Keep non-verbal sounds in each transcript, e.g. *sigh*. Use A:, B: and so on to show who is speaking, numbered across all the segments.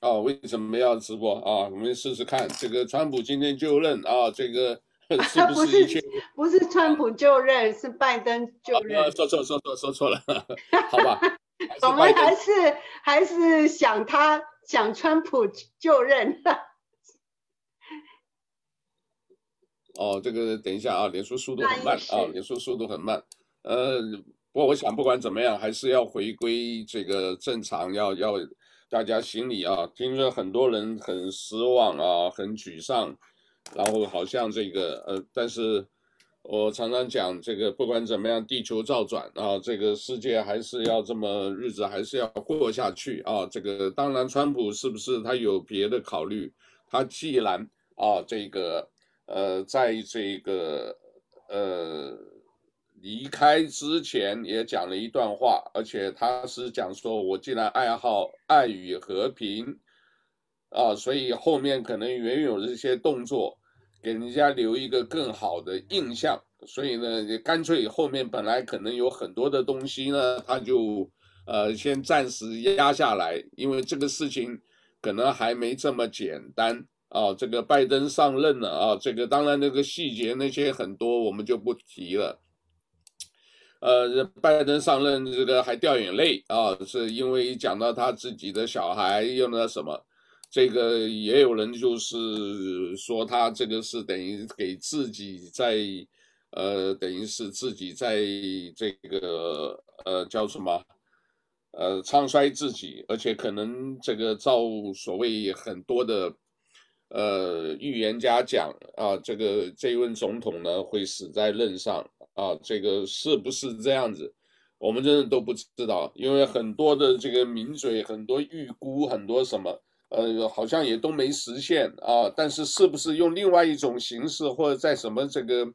A: 哦，为什么要直播啊？我们试试看，这个川普今天就任啊，这个 *laughs* 是不是一切？
B: 不是川普就任，是拜登就任。
A: 啊、说错说错说错了，*laughs* 好吧？
B: 我们还是还是想他想川普就任。
A: 哦，这个等一下啊，脸书速度很慢啊，脸书速度很慢。呃，不过我想不管怎么样，还是要回归这个正常，要要大家心里啊，听说很多人很失望啊，很沮丧，然后好像这个呃，但是我常常讲这个，不管怎么样，地球照转啊，这个世界还是要这么日子还是要过下去啊。这个当然，川普是不是他有别的考虑？他既然啊，这个。呃，在这个呃离开之前也讲了一段话，而且他是讲说，我既然爱好爱与和平，啊，所以后面可能原有的这些动作，给人家留一个更好的印象，所以呢，干脆后面本来可能有很多的东西呢，他就呃先暂时压下来，因为这个事情可能还没这么简单。啊，这个拜登上任了啊，这个当然那个细节那些很多我们就不提了。呃，拜登上任这个还掉眼泪啊，是因为讲到他自己的小孩又那什么，这个也有人就是说他这个是等于给自己在呃，等于是自己在这个呃叫什么呃唱衰自己，而且可能这个照所谓很多的。呃，预言家讲啊，这个这一任总统呢会死在任上啊，这个是不是这样子？我们真的都不知道，因为很多的这个名嘴，很多预估，很多什么，呃，好像也都没实现啊。但是是不是用另外一种形式，或者在什么这个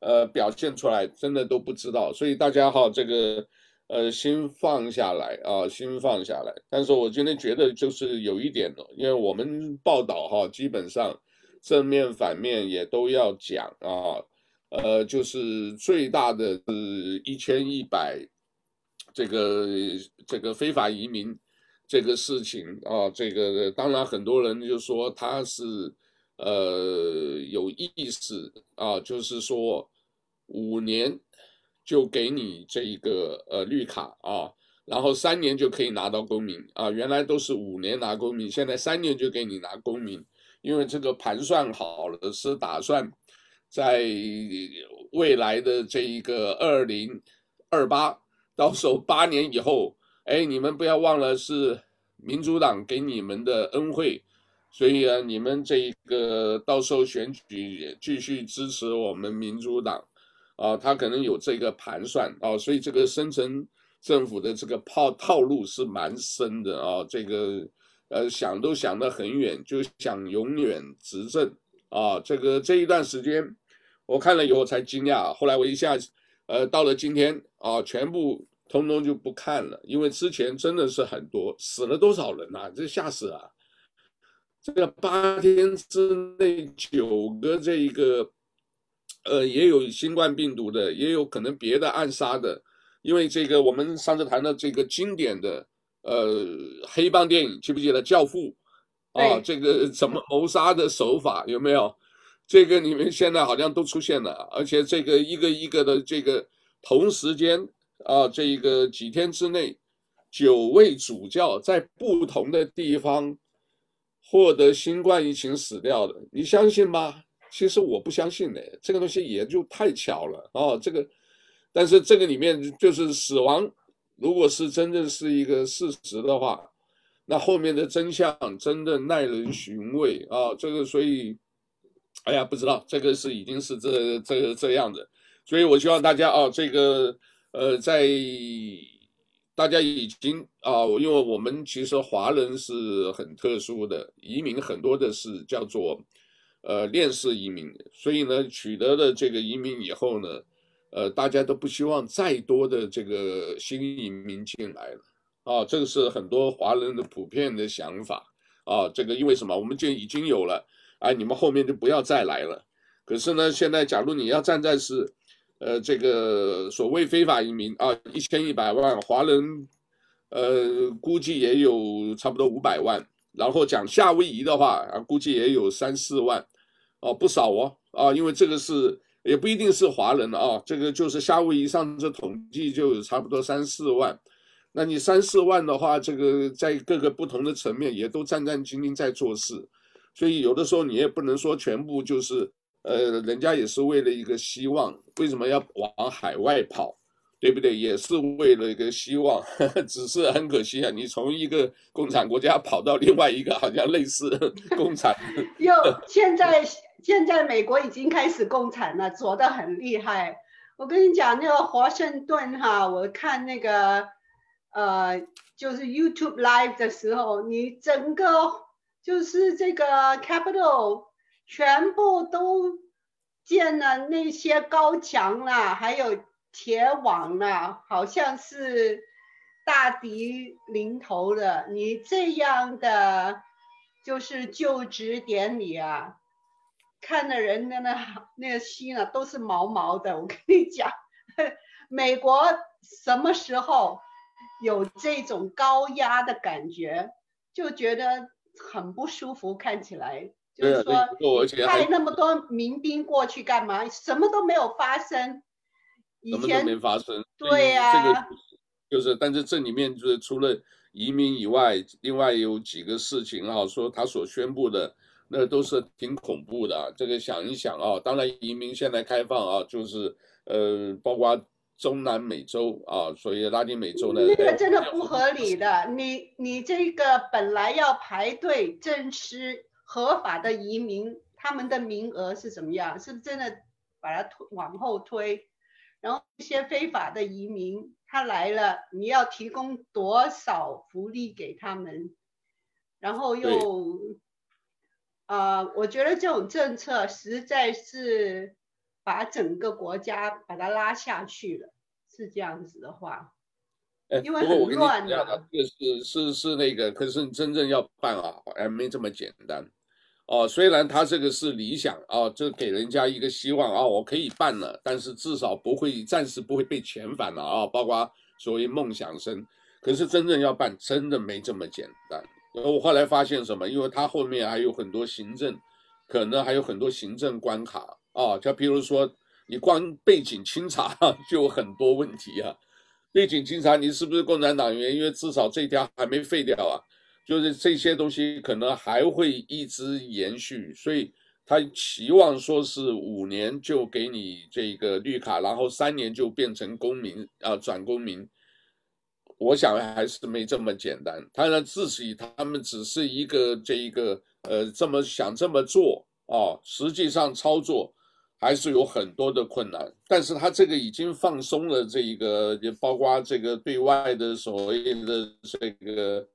A: 呃表现出来，真的都不知道。所以大家哈，这个。呃，心放下来啊，心放下来。但是我今天觉得就是有一点呢，因为我们报道哈，基本上正面反面也都要讲啊。呃，就是最大的是一千一百这个这个非法移民这个事情啊，这个当然很多人就说他是呃有意思啊，就是说五年。就给你这一个呃绿卡啊，然后三年就可以拿到公民啊，原来都是五年拿公民，现在三年就给你拿公民，因为这个盘算好了，是打算在未来的这一个二零二八，到时候八年以后，哎，你们不要忘了是民主党给你们的恩惠，所以啊，你们这一个到时候选举继续支持我们民主党。啊，他可能有这个盘算啊，所以这个深层政府的这个套套路是蛮深的啊，这个呃想都想得很远，就想永远执政啊。这个这一段时间我看了以后才惊讶，后来我一下呃到了今天啊，全部通通就不看了，因为之前真的是很多死了多少人呐，这吓死啊，这个八天之内九个这一个。呃，也有新冠病毒的，也有可能别的暗杀的，因为这个我们上次谈的这个经典的呃黑帮电影，记不记得《教父》啊？这个怎么谋杀的手法有没有？这个你们现在好像都出现了，而且这个一个一个的这个同时间啊，这一个几天之内，九位主教在不同的地方获得新冠疫情死掉的，你相信吗？其实我不相信的，这个东西也就太巧了哦。这个，但是这个里面就是死亡，如果是真正是一个事实的话，那后面的真相真的耐人寻味啊。这个所以，哎呀，不知道这个是已经是这这这样的，所以我希望大家啊，这个呃，在大家已经啊，因为我们其实华人是很特殊的，移民很多的是叫做。呃，链式移民，所以呢，取得了这个移民以后呢，呃，大家都不希望再多的这个新移民进来了，啊，这个是很多华人的普遍的想法，啊，这个因为什么？我们就已经有了，哎，你们后面就不要再来了。可是呢，现在假如你要站在是，呃，这个所谓非法移民啊，一千一百万华人，呃，估计也有差不多五百万。然后讲夏威夷的话啊，估计也有三四万，哦，不少哦，啊，因为这个是也不一定是华人啊，这个就是夏威夷上次统计就有差不多三四万，那你三四万的话，这个在各个不同的层面也都战战兢兢在做事，所以有的时候你也不能说全部就是，呃，人家也是为了一个希望，为什么要往海外跑？对不对？也是为了一个希望，呵呵，只是很可惜啊！你从一个共产国家跑到另外一个好像类似 *laughs* 共产，
B: 又现在现在美国已经开始共产了，做得很厉害。我跟你讲，那个华盛顿哈，我看那个呃，就是 YouTube Live 的时候，你整个就是这个 capital，全部都建了那些高墙了，还有。铁网啦，好像是大敌临头的。你这样的就是就职典礼啊，看的人的那那个心啊，都是毛毛的。我跟你讲，*laughs* 美国什么时候有这种高压的感觉，就觉得很不舒服。看起来就是说，派那么多民兵过去干嘛？什么都没有发生。
A: 什么都没发生，
B: 对呀、啊，
A: 这个就是，但是这里面就是除了移民以外，另外有几个事情啊，说他所宣布的那都是挺恐怖的。这个想一想啊，当然移民现在开放啊，就是呃，包括中南美洲啊，所以拉丁美洲呢，
B: 那个真的不合理的。你你这个本来要排队正式合法的移民，他们的名额是怎么样？是不是真的把它推往后推？然后一些非法的移民，他来了，你要提供多少福利给他们？然后又，啊、呃，我觉得这种政策实在是把整个国家把它拉下去了。是这样子的话，因为很乱的。这
A: 个是是是那个，可是你真正要办啊，还没这么简单。哦，虽然他这个是理想啊，这给人家一个希望啊，我可以办了，但是至少不会暂时不会被遣返了啊，包括所谓梦想生。可是真正要办，真的没这么简单。我后来发现什么？因为他后面还有很多行政，可能还有很多行政关卡啊，就比如说你光背景清查 *laughs* 就有很多问题啊。背景清查你是不是共产党员？因为至少这条还没废掉啊。就是这些东西可能还会一直延续，所以他期望说是五年就给你这个绿卡，然后三年就变成公民啊，转公民。我想还是没这么简单。当然自己他们只是一个这一个呃这么想这么做啊，实际上操作还是有很多的困难。但是他这个已经放松了这一个，也包括这个对外的所谓的这个。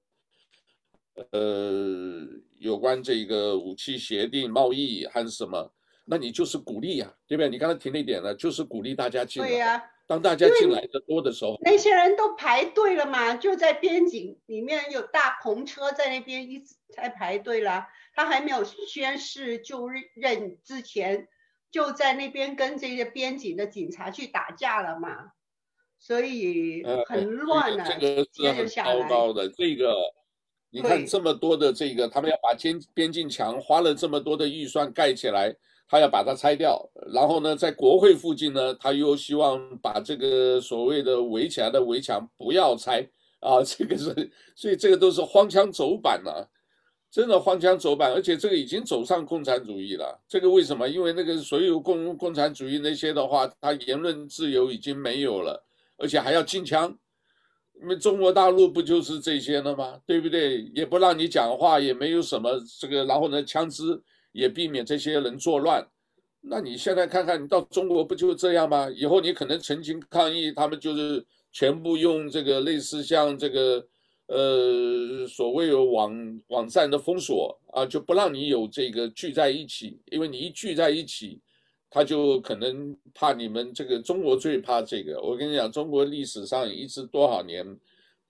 A: 呃，有关这个武器协定、贸易还是什么，那你就是鼓励呀、啊，对不对？你刚才提那点了，就是鼓励大家进来。
B: 对呀、啊，
A: 当大家进来的多的时候，
B: 那些人都排队了嘛，就在边境里面有大篷车在那边一直在排队了。他还没有宣誓就任之前，就在那边跟这些边境的警察去打架了嘛，所以很乱啊。
A: 呃、这个是很糟糕的，这个。你看这么多的这个，他们要把边边境墙花了这么多的预算盖起来，他要把它拆掉，然后呢，在国会附近呢，他又希望把这个所谓的围起来的围墙不要拆啊，这个是，所以这个都是荒腔走板了，啊，真的荒腔走板，而且这个已经走上共产主义了。这个为什么？因为那个所有共共产主义那些的话，他言论自由已经没有了，而且还要禁枪。那中国大陆不就是这些了吗？对不对？也不让你讲话，也没有什么这个，然后呢，枪支也避免这些人作乱。那你现在看看，你到中国不就是这样吗？以后你可能曾经抗议，他们就是全部用这个类似像这个呃所谓有网网站的封锁啊，就不让你有这个聚在一起，因为你一聚在一起。他就可能怕你们这个中国最怕这个。我跟你讲，中国历史上一直多少年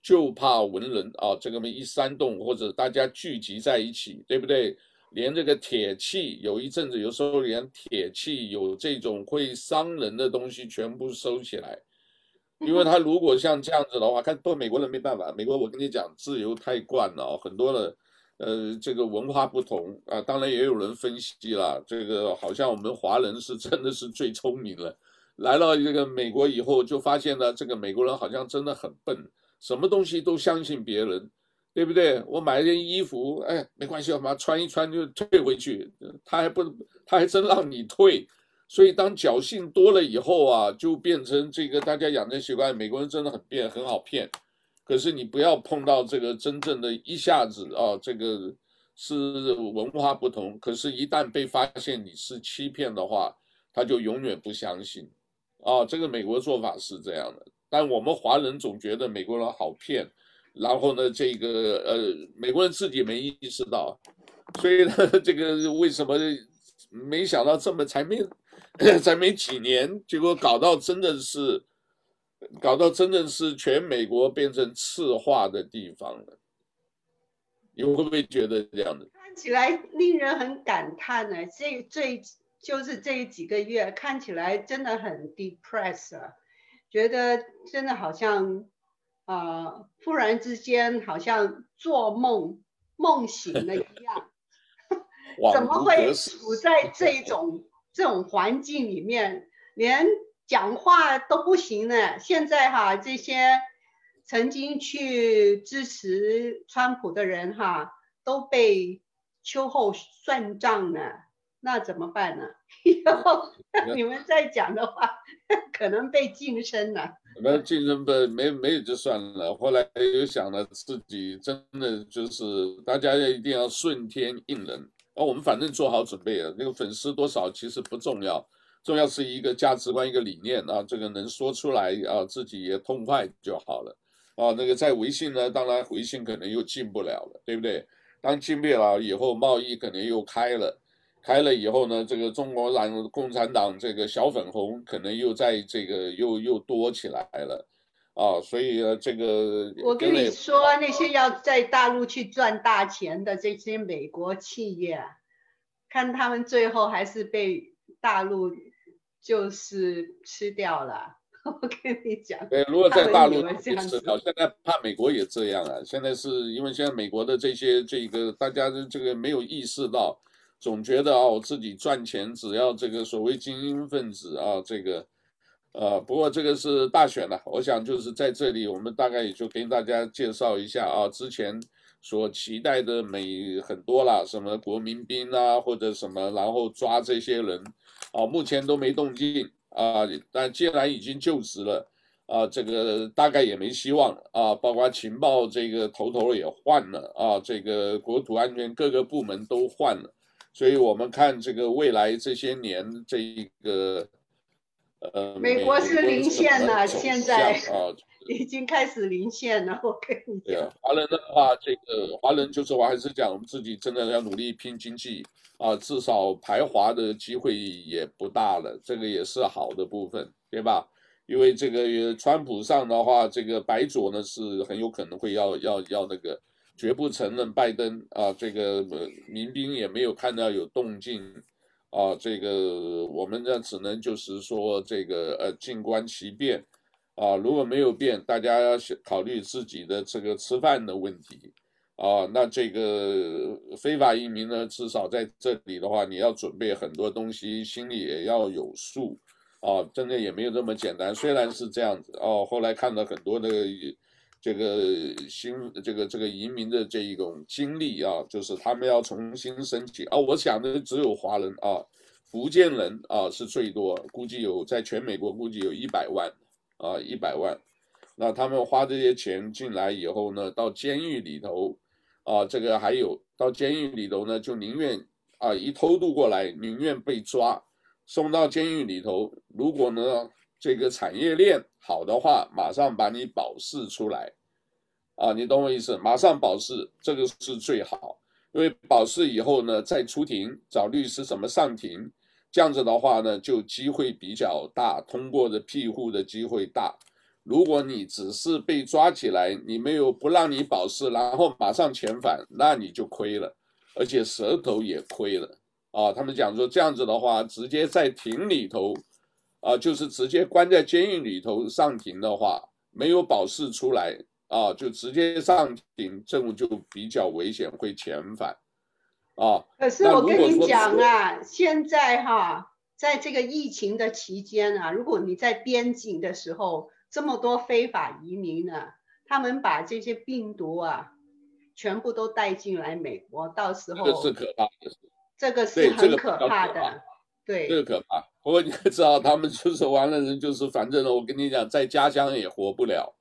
A: 就怕文人啊，这个么一煽动或者大家聚集在一起，对不对？连这个铁器有一阵子，有时候连铁器有这种会伤人的东西全部收起来，*laughs* 因为他如果像这样子的话，看不美国人没办法，美国我跟你讲自由太惯了，很多的呃，这个文化不同啊，当然也有人分析了，这个好像我们华人是真的是最聪明了，来到这个美国以后就发现呢，这个美国人好像真的很笨，什么东西都相信别人，对不对？我买一件衣服，哎，没关系，我把它穿一穿就退回去，他还不，他还真让你退，所以当侥幸多了以后啊，就变成这个大家养成习惯，美国人真的很变，很好骗。可是你不要碰到这个真正的一下子啊，这个是文化不同。可是，一旦被发现你是欺骗的话，他就永远不相信。啊，这个美国做法是这样的，但我们华人总觉得美国人好骗。然后呢，这个呃，美国人自己没意识到，所以呢，这个为什么没想到这么才没才没几年，结果搞到真的是。搞到真的是全美国变成赤化的地方了，你会不会觉得这样的？
B: 看起来令人很感叹呢。这这就是这几个月看起来真的很 depressed 啊，觉得真的好像啊、呃，忽然之间好像做梦梦醒了一样，*laughs* 怎么会处在这种这种环境里面，连？讲话都不行了。现在哈，这些曾经去支持川普的人哈，都被秋后算账了。那怎么办呢？*laughs* 以后你们再讲的话，*laughs* 可能被晋升了。
A: 没晋升不没没有就算了。后来又想了自己真的就是大家一定要顺天应人。啊，我们反正做好准备了。那个粉丝多少其实不重要。重要是一个价值观，一个理念啊，这个能说出来啊，自己也痛快就好了啊。那个在微信呢，当然微信可能又进不了了，对不对？当进不了以后，贸易可能又开了，开了以后呢，这个中国党、共产党这个小粉红可能又在这个又又多起来了啊。所以呢，这个
B: 我跟你说，那些要在大陆去赚大钱的这些美国企业，看他们最后还是被大陆。就是吃掉了，*laughs* 我跟你讲。
A: 对，如果在大陆吃掉，现在怕美国也这样啊。现在是因为现在美国的这些这个大家的这个没有意识到，总觉得啊，我自己赚钱只要这个所谓精英分子啊，这个，呃，不过这个是大选了，我想就是在这里，我们大概也就跟大家介绍一下啊，之前所期待的美很多了，什么国民兵啊，或者什么，然后抓这些人。啊，目前都没动静啊，但既然已经就职了啊，这个大概也没希望啊。包括情报这个头头也换了啊，这个国土安全各个部门都换了，所以我们看这个未来这些年这一个呃，
B: 美国是临线了，现在啊 *laughs* 已经开始临线了。我跟你讲，
A: 华人的话，这个华人就是我还是讲我们自己真的要努力拼经济。啊，至少排华的机会也不大了，这个也是好的部分，对吧？因为这个川普上的话，这个白左呢是很有可能会要要要那个绝不承认拜登啊，这个民兵也没有看到有动静啊，这个我们呢只能就是说这个呃静观其变啊，如果没有变，大家要考虑自己的这个吃饭的问题。啊，那这个非法移民呢，至少在这里的话，你要准备很多东西，心里也要有数，啊，真的也没有这么简单。虽然是这样子，哦，后来看到很多的这个新这个这个移民的这一种经历啊，就是他们要重新申请啊。我想的只有华人啊，福建人啊是最多，估计有在全美国估计有一百万啊，一百万。那他们花这些钱进来以后呢，到监狱里头。啊，这个还有到监狱里头呢，就宁愿啊一偷渡过来，宁愿被抓，送到监狱里头。如果呢这个产业链好的话，马上把你保释出来，啊，你懂我意思？马上保释，这个是最好，因为保释以后呢，再出庭找律师怎么上庭，这样子的话呢，就机会比较大，通过的庇护的机会大。如果你只是被抓起来，你没有不让你保释，然后马上遣返，那你就亏了，而且舌头也亏了啊！他们讲说这样子的话，直接在庭里头，啊，就是直接关在监狱里头上庭的话，没有保释出来，啊，就直接上庭，这种就比较危险，会遣返啊。
B: 可是我跟你讲啊，现在哈，在这个疫情的期间啊，如果你在边境的时候，这么多非法移民呢，他们把这些病毒啊，全部都带进来美国，到时候
A: 这是可怕的，
B: 这个是很可怕的，对，
A: 这个可怕。不过你知道，他们就是完了人，就是反正呢，我跟你讲，在家乡也活不了，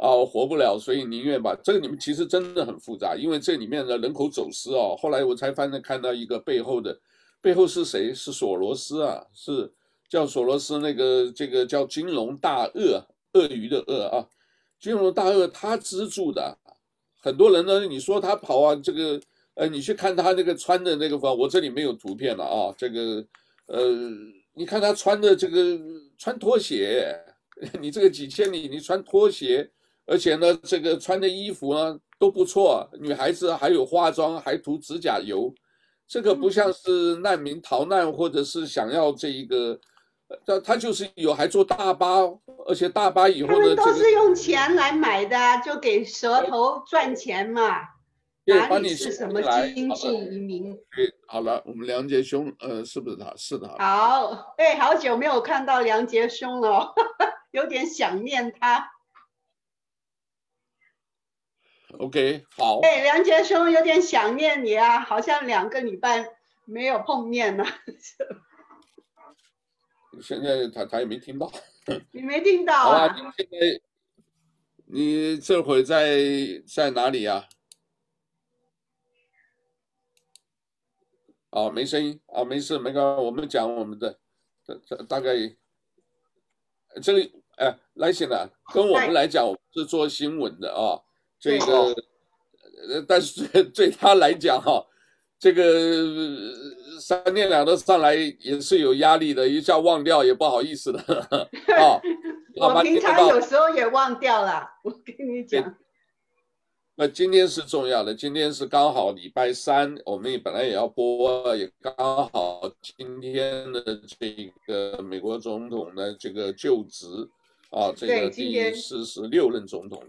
A: 啊，我活不了，所以宁愿把这个。你们其实真的很复杂，因为这里面的人口走私哦，后来我才发现看到一个背后的，背后是谁？是索罗斯啊，是叫索罗斯那个这个叫金融大鳄，鳄鱼的鳄啊，金融大鳄他资助的。很多人呢，你说他跑啊，这个，呃，你去看他那个穿的那个服，我这里没有图片了啊，这个，呃，你看他穿的这个穿拖鞋，*laughs* 你这个几千里你穿拖鞋，而且呢，这个穿的衣服呢都不错，女孩子还有化妆，还涂指甲油，这个不像是难民逃难或者是想要这一个。他他就是有，还坐大巴，而且大巴以后呢，
B: 都是用钱来买的，就给蛇头赚钱嘛。
A: 对，
B: 哪里是什么经济移民？
A: 对，好了，我们梁杰兄，呃，是不是他？是的。
B: 好，哎，好久没有看到梁杰兄了，*laughs* 有点想念他。
A: OK，好。
B: 哎，梁杰兄有点想念你啊，好像两个礼拜没有碰面了。*laughs*
A: 现在他他也没听到，*laughs*
B: 你没听到啊？
A: 好啊，你现在你这会在在哪里呀？啊，没声音啊，没事，没关系，我们讲我们的，这这大概这个哎，来先了，跟我们来讲，我们是做新闻的啊，这个，呃但是对对他来讲哈，这个。三天两头上来也是有压力的，一下忘掉也不好意思的 *laughs* 啊。*laughs*
B: 我平常有时候也忘掉了，我跟你讲。
A: 那今天是重要的，今天是刚好礼拜三，我们也本来也要播，也刚好今天的这个美国总统的这个就职啊，这个第四十六任总统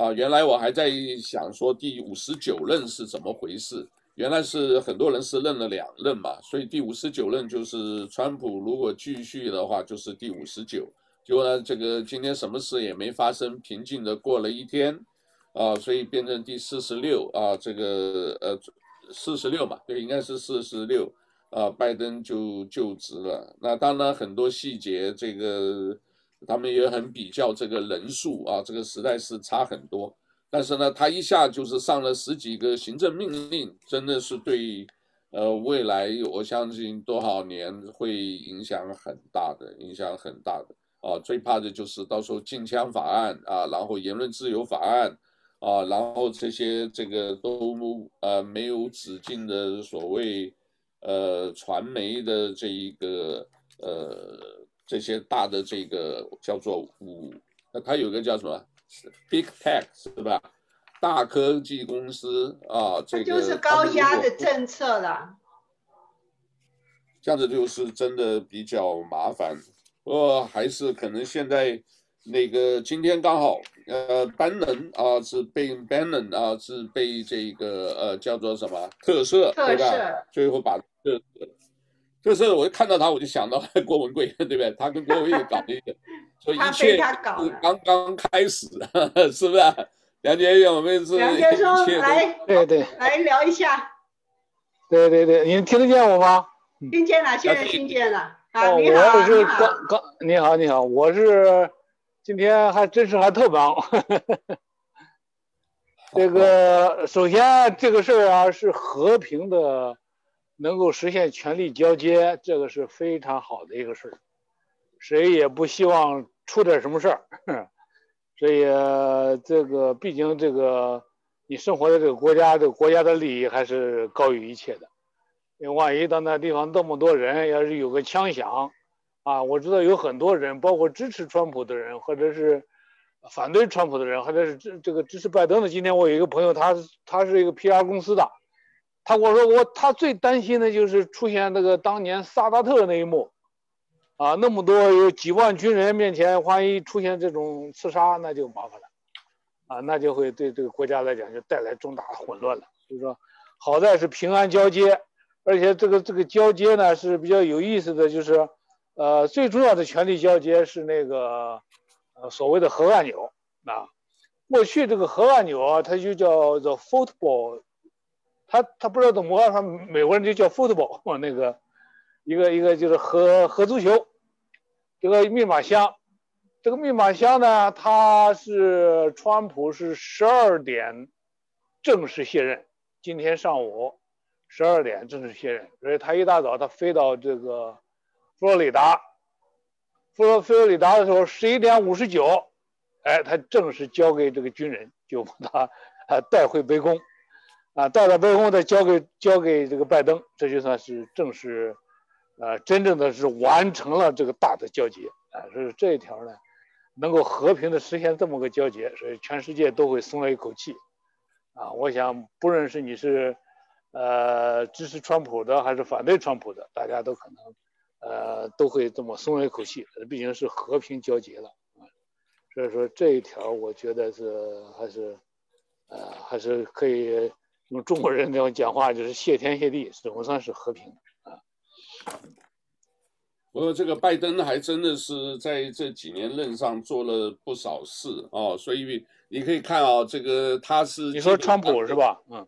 A: 啊，原来我还在想说第五十九任是怎么回事。原来是很多人是认了两任嘛，所以第五十九任就是川普如果继续的话就是第五十九。结果呢，这个今天什么事也没发生，平静的过了一天，啊，所以变成第四十六啊，这个呃四十六嘛，对，应该是四十六啊，拜登就就职了。那当然很多细节，这个他们也很比较这个人数啊，这个实在是差很多。但是呢，他一下就是上了十几个行政命令，真的是对，呃，未来我相信多少年会影响很大的，影响很大的啊。最怕的就是到时候禁枪法案啊，然后言论自由法案啊，然后这些这个都呃没有止境的所谓呃传媒的这一个呃这些大的这个叫做五，那它有个叫什么？Big Tech 是吧？大科技公司啊，这个
B: 就是高压的政策了。
A: 这样子就是真的比较麻烦。不过还是可能现在那个今天刚好，呃，班能啊是被 Bannon 啊是被这个呃叫做什么特赦，对吧？最后把特赦，特赦，我就看到他，我就想到郭文贵，对不对？他跟郭文贵搞一个。*laughs* 所以一切是刚刚开始，是不是？梁杰兄，我们是
B: 梁杰说来，
C: 对对，
B: 来聊一下。
C: 对对对，你听得见我吗？
B: 听见了，现在听见了。
C: 哦，我是刚刚，你好你好，我是今天还真是还特忙。*laughs* 这个首先这个事儿啊是和平的，能够实现权力交接，这个是非常好的一个事儿。谁也不希望出点什么事儿，所以这个毕竟这个你生活的这个国家，这个国家的利益还是高于一切的。因为万一到那地方那么多人，要是有个枪响，啊，我知道有很多人，包括支持川普的人，或者是反对川普的人，或者是这这个支持拜登的。今天我有一个朋友，他他是一个 PR 公司的，他跟我说我他最担心的就是出现那个当年萨达特那一幕。啊，那么多有几万军人面前，万一出现这种刺杀，那就麻烦了。啊，那就会对这个国家来讲就带来重大混乱了。就是说，好在是平安交接，而且这个这个交接呢是比较有意思的，就是，呃，最重要的权力交接是那个，呃，所谓的核按钮啊。过去这个核按钮啊，它就叫做 football，他他不知道怎么，他美国人就叫 football，*laughs* 那个一个一个就是合合足球，这个密码箱。这个密码箱呢，他是川普是十二点正式卸任，今天上午十二点正式卸任，所以他一大早他飞到这个佛罗里达，佛罗佛罗里达的时候十一点五十九，哎，他正式交给这个军人，就把他带回白宫，啊到了白宫再交给交给这个拜登，这就算是正式，呃，真正的是完成了这个大的交接啊，所以这一条呢。能够和平的实现这么个交接，所以全世界都会松了一口气，啊，我想不论是你是，呃，支持川普的还是反对川普的，大家都可能，呃，都会这么松了一口气，毕竟是和平交接了，所以说这一条我觉得是还是，呃，还是可以用中国人那种讲话，就是谢天谢地，总算是和平啊。
A: 不过这个拜登还真的是在这几年任上做了不少事哦，所以你可以看啊，这个他是
C: 你说川普是吧？嗯，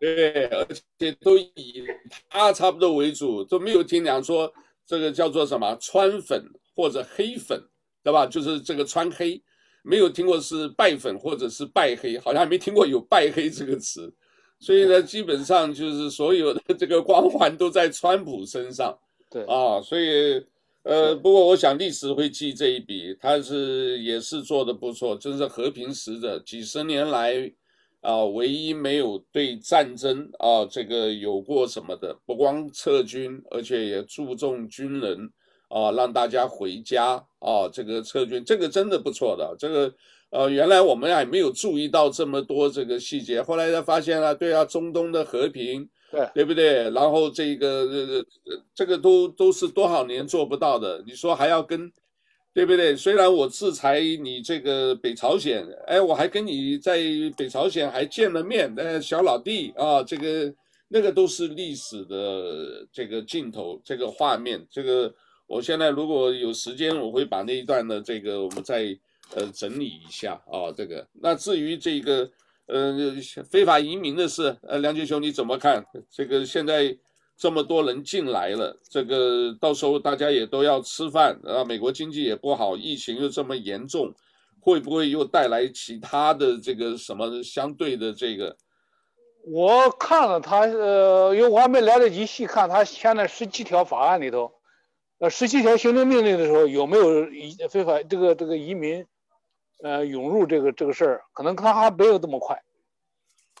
A: 对，而且都以他差不多为主，都没有听讲说这个叫做什么川粉或者黑粉，对吧？就是这个川黑，没有听过是拜粉或者是拜黑，好像还没听过有拜黑这个词，所以呢，基本上就是所有的这个光环都在川普身上。
C: 对
A: 啊，所以，呃，不过我想历史会记这一笔，他是也是做的不错，真是和平使者，几十年来，啊，唯一没有对战争啊这个有过什么的，不光撤军，而且也注重军人啊，让大家回家啊，这个撤军，这个真的不错的，这个，呃，原来我们还没有注意到这么多这个细节，后来才发现了，对啊，中东的和平。
C: 对，
A: 对不对？然后这个这个这个都都是多少年做不到的，你说还要跟，对不对？虽然我制裁你这个北朝鲜，哎，我还跟你在北朝鲜还见了面，哎，小老弟啊，这个那个都是历史的这个镜头，这个画面，这个我现在如果有时间，我会把那一段的这个我们再呃整理一下啊，这个。那至于这个。呃，非法移民的事，呃，梁杰兄你怎么看？这个现在这么多人进来了，这个到时候大家也都要吃饭啊，美国经济也不好，疫情又这么严重，会不会又带来其他的这个什么相对的这个？
C: 我看了他，呃，因为我还没来得及细看他签了十七条法案里头，呃，十七条行政命令的时候有没有移非法这个这个移民？呃，涌入这个这个事儿，可能他还没有这么快。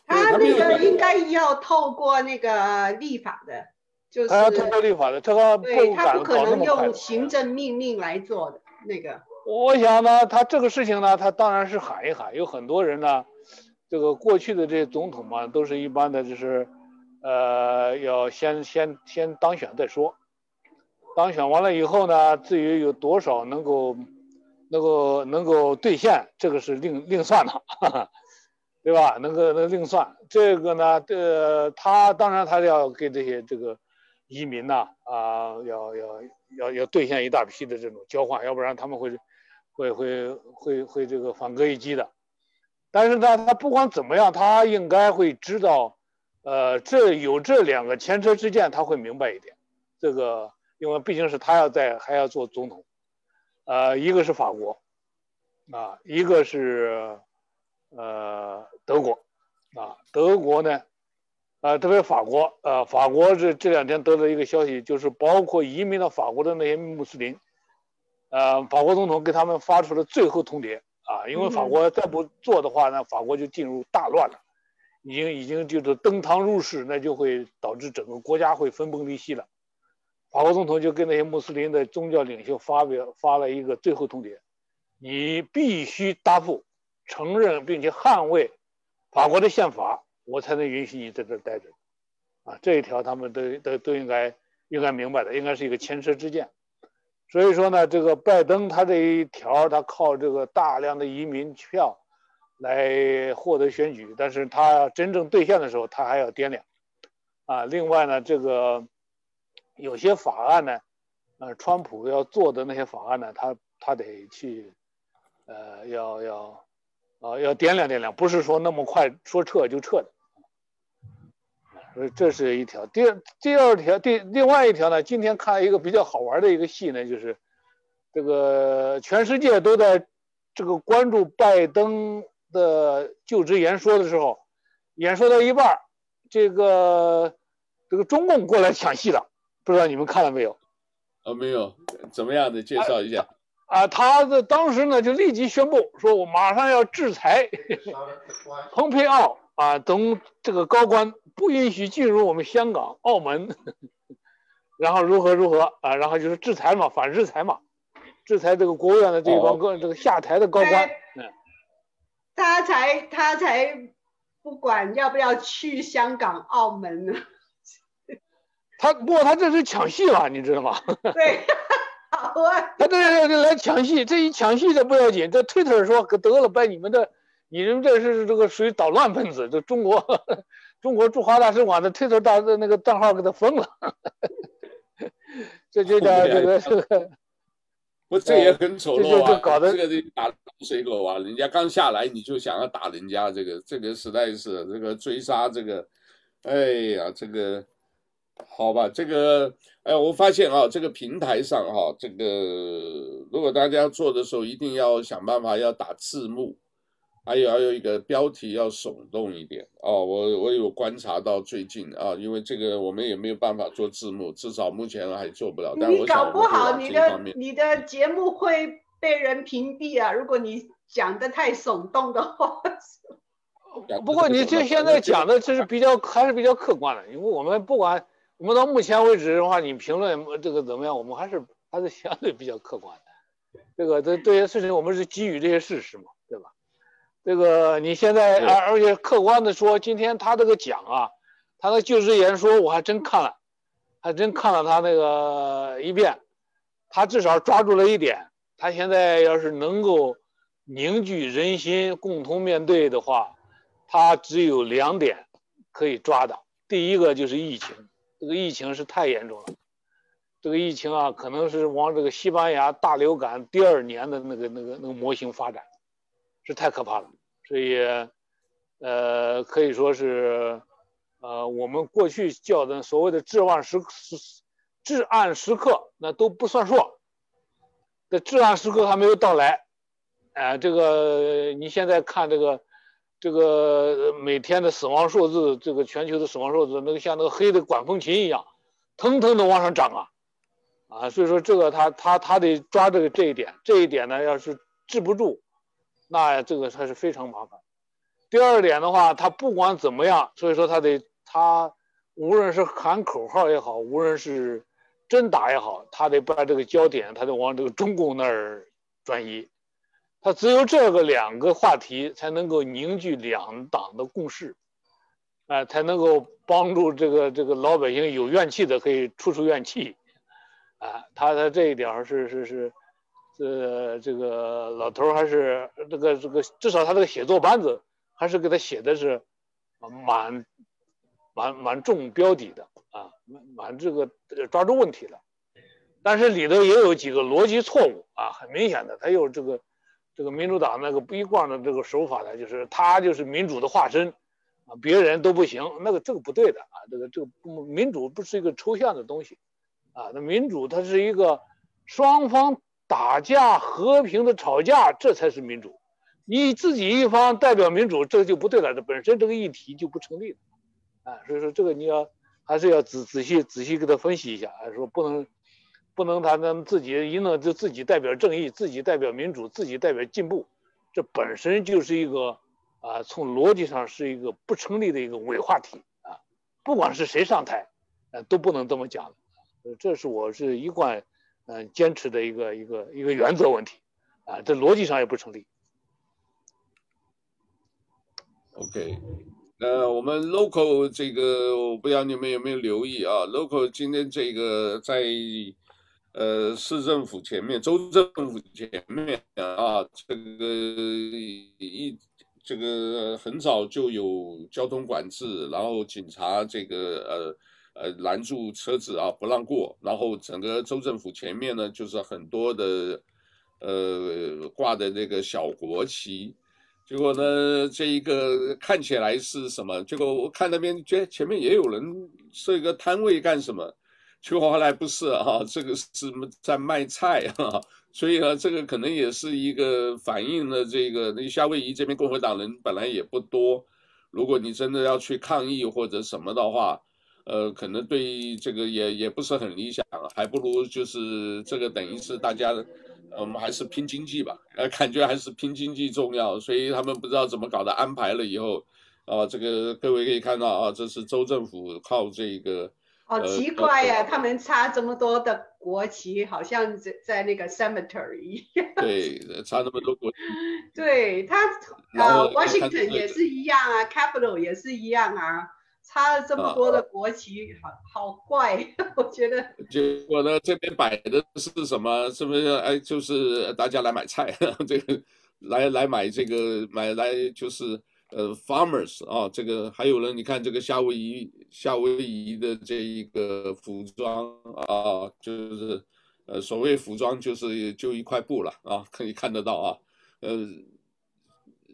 B: 他那个应该要透过那个立法的，就是他要
C: 透过立法的，这个
B: 对他不可能用行政命令来做的那个。
C: 我想呢，他这个事情呢，他当然是喊一喊，有很多人呢，这个过去的这些总统嘛，都是一般的，就是呃，要先先先当选再说，当选完了以后呢，至于有多少能够。能够能够兑现，这个是另另算的，哈哈，对吧？能够能另算。这个呢，呃，他当然他要给这些这个移民呐，啊，要要要要兑现一大批的这种交换，要不然他们会会会会会这个反戈一击的。但是呢，他不管怎么样，他应该会知道，呃，这有这两个前车之鉴，他会明白一点。这个，因为毕竟是他要在还要做总统。呃，一个是法国，啊，一个是呃德国，啊，德国呢，啊，特别法国，呃，法国这这两天得到一个消息，就是包括移民到法国的那些穆斯林，呃，法国总统给他们发出了最后通牒，啊，因为法国再不做的话，那法国就进入大乱了，已经已经就是登堂入室，那就会导致整个国家会分崩离析了。法国总统就跟那些穆斯林的宗教领袖发表发了一个最后通牒，你必须答复、承认并且捍卫法国的宪法，我才能允许你在这儿待着。啊，这一条他们都都都应该应该明白的，应该是一个前车之鉴。所以说呢，这个拜登他这一条，他靠这个大量的移民票，来获得选举，但是他真正兑现的时候，他还要掂量。啊，另外呢，这个有些法案呢，呃，川普要做的那些法案呢，他他得去，呃，要要，啊，要掂量掂量，不是说那么快说撤就撤的。所以这是一条。第二第二条，第另外一条呢，今天看一个比较好玩的一个戏呢，就是这个全世界都在这个关注拜登的就职演说的时候，演说到一半。这个这个中共过来抢戏了，不知道你们看了没有？
A: 哦，没有，怎么样的介绍一下？
C: 啊，啊他的当时呢就立即宣布说，我马上要制裁 *laughs* *laughs* 蓬佩奥啊等这个高官，不允许进入我们香港、澳门，*laughs* 然后如何如何啊，然后就是制裁嘛，反制裁嘛，制裁这个国务院的这帮个、哦、这个下台的高官。嗯，
B: 他才他才。不管要不要去香港、澳门呢？
C: 他不过他这是抢戏了，你知道吗？*laughs*
B: 对，好啊。*laughs*
C: 他这是来抢戏，这一抢戏的不要紧。这推特说可得了，把你们的，你们这是这个属于捣乱分子，这中国中国驻华大使馆的推特大的那个账号给他封了。*laughs* 这就叫这个这个。
A: 不，这也很丑陋啊！
C: 这搞得
A: 这个打水狗啊，人家刚下来你就想要打人家，这个这个实在是这个追杀这个，哎呀，这个好吧，这个哎，我发现啊，这个平台上哈、啊，这个如果大家做的时候，一定要想办法要打字幕。还有还有一个标题要耸动一点哦，我我有观察到最近啊，因为这个我们也没有办法做字幕，至少目前还做不了。但我想
B: 你搞不好你的你的节目会被人屏蔽啊，如果你讲的太耸动的话。*laughs*
C: 不过你这现在讲的这是比较还是比较客观的，因为我们不管我们到目前为止的话，你评论这个怎么样，我们还是还是相对比较客观的。这个这这些事情我们是基于这些事实嘛，对吧？这个你现在，而而且客观的说，今天他这个讲啊，他的就职演说我还真看了，还真看了他那个一遍，他至少抓住了一点，他现在要是能够凝聚人心，共同面对的话，他只有两点可以抓的，第一个就是疫情，这个疫情是太严重了，这个疫情啊，可能是往这个西班牙大流感第二年的那个那个那个模型发展。是太可怕了，所以，呃，可以说是，呃，我们过去叫的所谓的至暗时时至暗时刻，那都不算数，这至暗时刻还没有到来，哎、呃，这个你现在看这个，这个每天的死亡数字，这个全球的死亡数字，那个像那个黑的管风琴一样，腾腾的往上涨啊，啊，所以说这个他他他得抓这个这一点，这一点呢，要是治不住。那这个还是非常麻烦。第二点的话，他不管怎么样，所以说他得他无论是喊口号也好，无论是真打也好，他得把这个焦点，他得往这个中共那儿转移。他只有这个两个话题，才能够凝聚两党的共识，哎、呃，才能够帮助这个这个老百姓有怨气的可以出出怨气，啊、呃，他的这一点是是是。这这个老头还是这个这个，至少他这个写作班子还是给他写的是蛮蛮蛮重标底的啊，蛮这个抓住问题了。但是里头也有几个逻辑错误啊，很明显的，他有这个这个民主党那个一贯的这个手法呢，就是他就是民主的化身啊，别人都不行，那个这个不对的啊，这个这个民主不是一个抽象的东西啊，那民主它是一个双方。打架和平的吵架，这才是民主。你自己一方代表民主，这就不对了。这本身这个议题就不成立了，啊，所以说这个你要还是要仔仔细仔细给他分析一下，还是说不能不能他们自己一弄就自己代表正义，自己代表民主，自己代表进步，这本身就是一个啊，从逻辑上是一个不成立的一个伪话题啊。不管是谁上台，呃，都不能这么讲。呃这是我是一贯。嗯，坚持的一个一个一个原则问题，啊，这逻辑上也不成立。
A: OK，呃，我们 local 这个，我不知道你们有没有留意啊？local 今天这个在呃市政府前面、州政府前面啊，这个一这个很早就有交通管制，然后警察这个呃呃拦住车子啊，不让过，然后整个州政府前面呢就是很多的呃挂的那个小国旗，结果呢这一个看起来是什么？结果我看那边觉前面也有人设一个摊位干什么？结果后来不是啊，这个是在卖菜啊。所以呢，这个可能也是一个反映了这个那夏威夷这边共和党人本来也不多，如果你真的要去抗议或者什么的话，呃，可能对这个也也不是很理想，还不如就是这个等于是大家，我们还是拼经济吧，呃，感觉还是拼经济重要，所以他们不知道怎么搞的安排了以后，啊，这个各位可以看到啊，这是州政府靠这个。
B: 好奇怪呀、啊，他们插这么多的国旗，好像在在那个 cemetery 一样。*laughs*
A: 对，插那么多国旗。*laughs*
B: 对他，呃，Washington 也是一样啊，Capital 也是一样啊，插了这么多的国旗，啊、好好怪，*laughs* 我觉得。
A: 结果呢，这边摆的是什么？是不是？哎，就是大家来买菜，这个来来买这个买来就是。呃，farmers 啊，这个还有呢，你看这个夏威夷夏威夷的这一个服装啊，就是呃，所谓服装就是就一块布了啊，可以看得到啊，呃，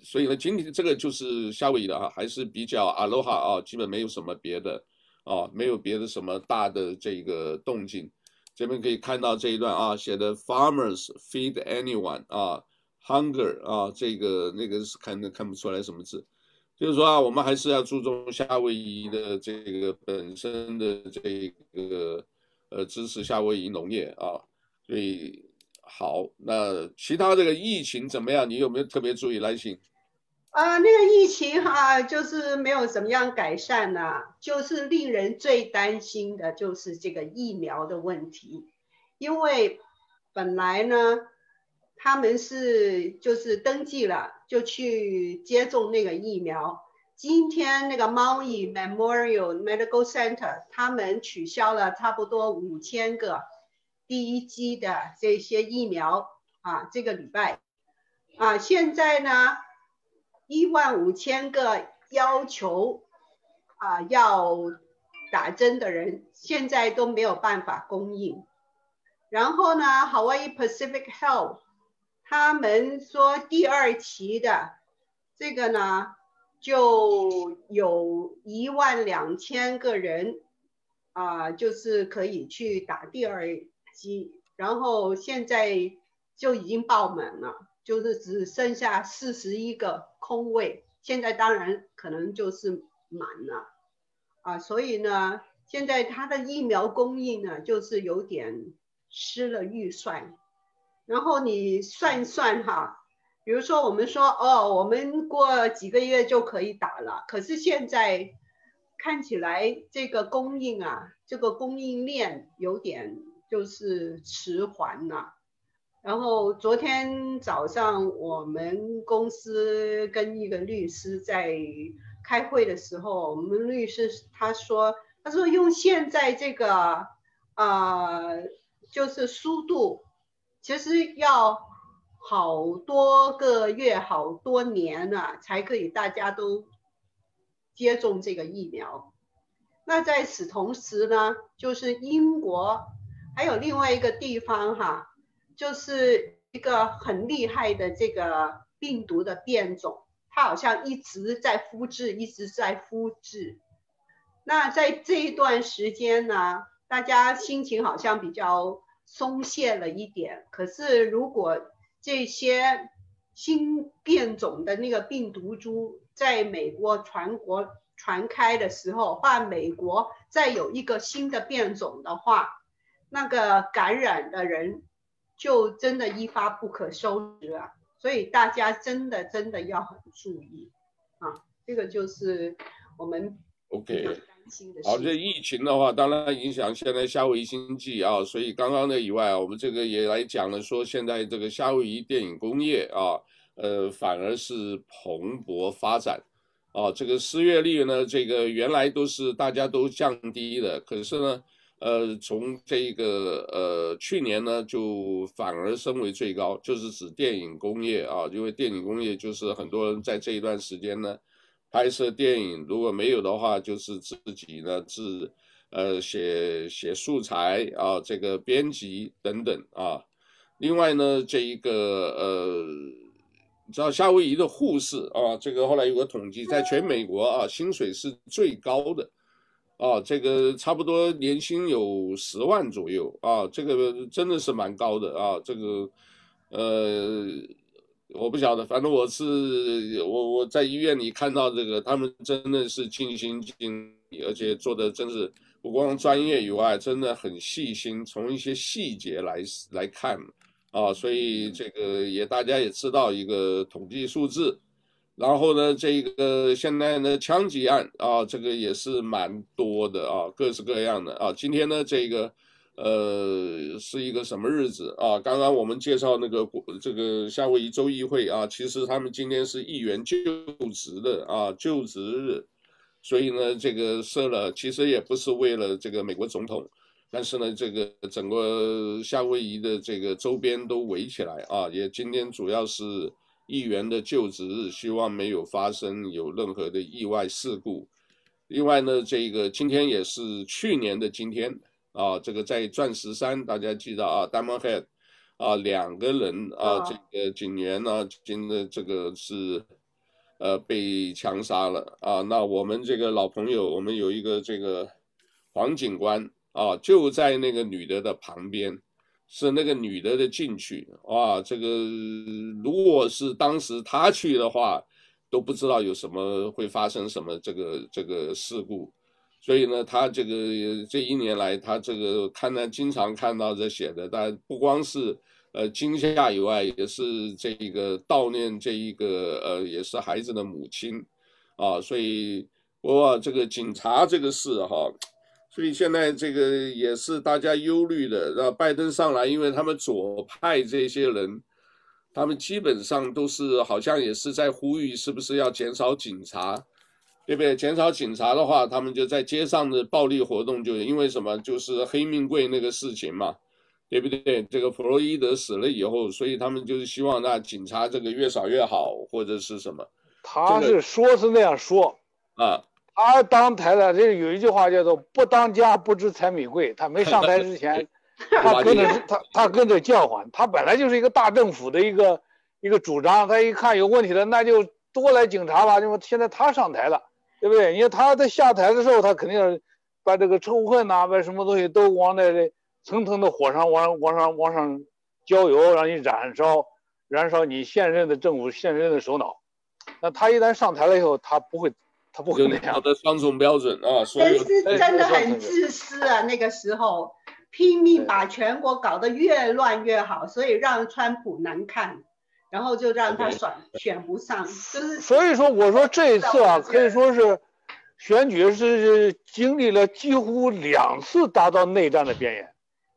A: 所以呢，今天这个就是夏威夷的啊，还是比较 aloha 啊，基本没有什么别的啊，没有别的什么大的这个动静。这边可以看到这一段啊，写的 farmers feed anyone 啊。Hunger 啊，这个那个是看看不出来什么字，就是说啊，我们还是要注重夏威夷的这个本身的这个呃支持夏威夷农业啊，所以好，那其他这个疫情怎么样？你有没有特别注意来信？
B: 啊，那个疫情哈、就是没有怎么样改善呐、就是令人最担心的就是这个疫苗的问题，因为本来呢。他们是就是登记了就去接种那个疫苗。今天那个 Maui Memorial Medical Center 他们取消了差不多五千个第一剂的这些疫苗啊，这个礼拜啊，现在呢一万五千个要求啊要打针的人现在都没有办法供应。然后呢，Hawaii Pacific Health 他们说第二期的这个呢，就有一万两千个人啊、就是可以去打第二剂，然后现在就已经爆满了，就是只剩下四十一个空位，现在当然可能就是满了。啊，所以呢，现在他的疫苗供应呢，就是有点失了预算。然后你算一算哈，比如说我们说哦，我们过几个月就可以打了，可是现在看起来这个供应啊，这个供应链有点就是迟缓了。然后昨天早上我们公司跟一个律师在开会的时候，我们律师他说，他说用现在这个啊、呃，就是速度。其实要好多个月、好多年了，啊，才可以大家都接种这个疫苗。那在此同时呢，就是英国还有另外一个地方哈，就是一个很厉害的这个病毒的变种，它好像一直在复制，一直在复制。那在这一段时间呢，大家心情好像比较。松懈了一点，可是如果这些新变种的那个病毒株在美国传国传开的时候，或美国再有一个新的变种的话，那个感染的人就真的一发不可收拾了。所以大家真的真的要很注意啊！这个就是我们
A: OK。好，这疫情的话，当然影响现在夏威夷经济啊，所以刚刚的以外，我们这个也来讲了，说现在这个夏威夷电影工业啊，呃，反而是蓬勃发展，啊，这个失业率呢，这个原来都是大家都降低的，可是呢，呃，从这个呃去年呢，就反而升为最高，就是指电影工业啊，因为电影工业就是很多人在这一段时间呢拍摄电影，如果没有的话，就是自己呢自呃写写素材啊，这个编辑等等啊。另外呢，这一个呃，你知道夏威夷的护士啊，这个后来有个统计，在全美国啊，薪水是最高的。啊，这个差不多年薪有十万左右啊，这个真的是蛮高的啊。这个，呃，我不晓得，反正我是我我在医院里看到这个，他们真的是尽心尽力，而且做的真是不光专业以外，真的很细心，从一些细节来来看啊，所以这个也大家也知道一个统计数字。然后呢，这个现在呢，枪击案啊，这个也是蛮多的啊，各式各样的啊。今天呢，这个呃是一个什么日子啊？刚刚我们介绍那个这个夏威夷州议会啊，其实他们今天是议员就职的啊，就职日，所以呢，这个设了，其实也不是为了这个美国总统，但是呢，这个整个夏威夷的这个周边都围起来啊，也今天主要是。议员的就职日，希望没有发生有任何的意外事故。另外呢，这个今天也是去年的今天啊，这个在钻石山，大家记得啊，Diamond Head 啊，两个人啊，这个警员呢，今的这个是呃被枪杀了啊。那我们这个老朋友，我们有一个这个黄警官啊，就在那个女的的旁边。是那个女的的进去，啊，这个如果是当时他去的话，都不知道有什么会发生什么这个这个事故，所以呢，他这个这一年来，他这个看到经常看到这写的，但不光是呃惊吓以外，也是这个悼念这一个呃也是孩子的母亲，啊，所以哇，这个警察这个事哈。所以现在这个也是大家忧虑的，让拜登上来，因为他们左派这些人，他们基本上都是好像也是在呼吁，是不是要减少警察，对不对？减少警察的话，他们就在街上的暴力活动就是因为什么？就是黑命贵那个事情嘛，对不对？这个弗洛伊德死了以后，所以他们就是希望那警察这个越少越好，或者是什么？
C: 他是说是那样说
A: 啊。
C: 他当台的，这有一句话叫做“不当家不知柴米贵”。他没上台之前，*laughs* 他跟着他他跟着叫唤。他本来就是一个大政府的一个一个主张。他一看有问题了，那就多来警察吧。因为现在他上台了，对不对？因为他在下台的时候，他肯定要把这个仇恨呐、啊，把什么东西都往那个层层的火上往往上往上浇油，让你燃烧燃烧你现任的政府现任的首脑。那他一旦上台了以后，他不会。他不会那样
A: 的双重标准啊！
B: 但是真的很自私啊！那个时候拼命把全国搞得越乱越好，所以让川普难看，然后就让他选选不上。就是
C: 所以说，我说这一次啊，可以说是选举是经历了几乎两次达到内战的边缘，